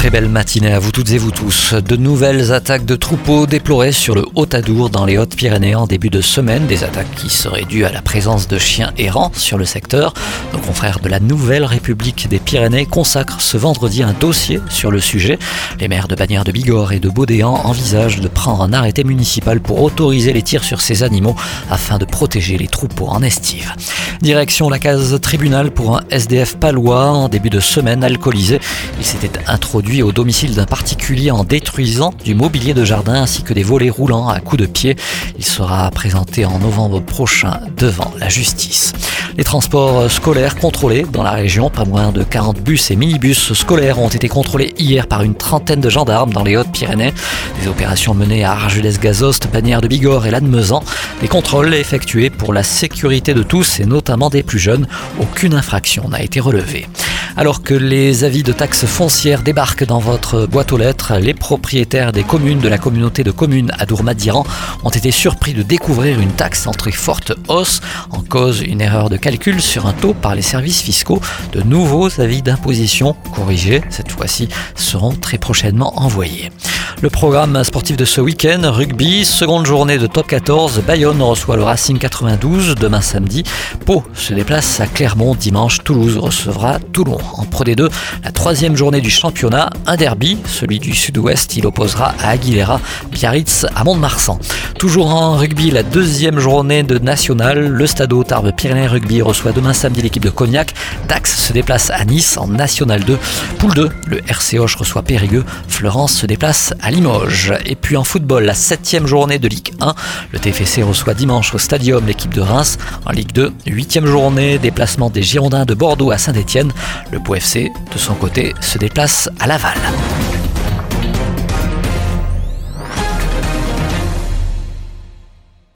très belle matinée à vous toutes et vous tous. De nouvelles attaques de troupeaux déplorées sur le Haut-Adour dans les Hautes-Pyrénées en début de semaine. Des attaques qui seraient dues à la présence de chiens errants sur le secteur. Nos confrères de la Nouvelle République des Pyrénées consacrent ce vendredi un dossier sur le sujet. Les maires de Bagnères de Bigorre et de Baudéan envisagent de prendre un arrêté municipal pour autoriser les tirs sur ces animaux afin de protéger les troupeaux en estive. Direction la case tribunal pour un SDF palois en début de semaine alcoolisé. Il s'était introduit au domicile d'un particulier en détruisant du mobilier de jardin ainsi que des volets roulants à coups de pied. Il sera présenté en novembre prochain devant la justice. Les transports scolaires contrôlés dans la région, pas moins de 40 bus et minibus scolaires ont été contrôlés hier par une trentaine de gendarmes dans les Hautes-Pyrénées. Des opérations menées à Argelès-Gazost, Bagnères de Bigorre et Lannemezan. Des contrôles effectués pour la sécurité de tous et notamment des plus jeunes. Aucune infraction n'a été relevée. Alors que les avis de taxes foncières débarquent dans votre boîte aux lettres, les propriétaires des communes de la communauté de communes à Dourmadiran ont été surpris de découvrir une taxe en très forte hausse. En cause, une erreur de calcul sur un taux par les services fiscaux. De nouveaux avis d'imposition corrigés, cette fois-ci, seront très prochainement envoyés. Le programme sportif de ce week-end, rugby, seconde journée de top 14, Bayonne reçoit le Racing 92 demain samedi. Pau se déplace à Clermont dimanche, Toulouse recevra Toulon. En Pro D2, la troisième journée du championnat, un derby, celui du sud-ouest, il opposera à Aguilera, Biarritz à Mont-de-Marsan. Toujours en rugby, la deuxième journée de national, le Stade Tarbes Pyrénées Rugby reçoit demain samedi l'équipe de Cognac. Dax se déplace à Nice en National 2. Poule 2, le RC reçoit Périgueux. Florence se déplace à Limoges. Et puis en football, la septième journée de Ligue 1. Le TFC reçoit dimanche au Stadium l'équipe de Reims. En Ligue 2, huitième journée, déplacement des Girondins de Bordeaux à Saint-Etienne. Le Pau FC, de son côté, se déplace à Laval.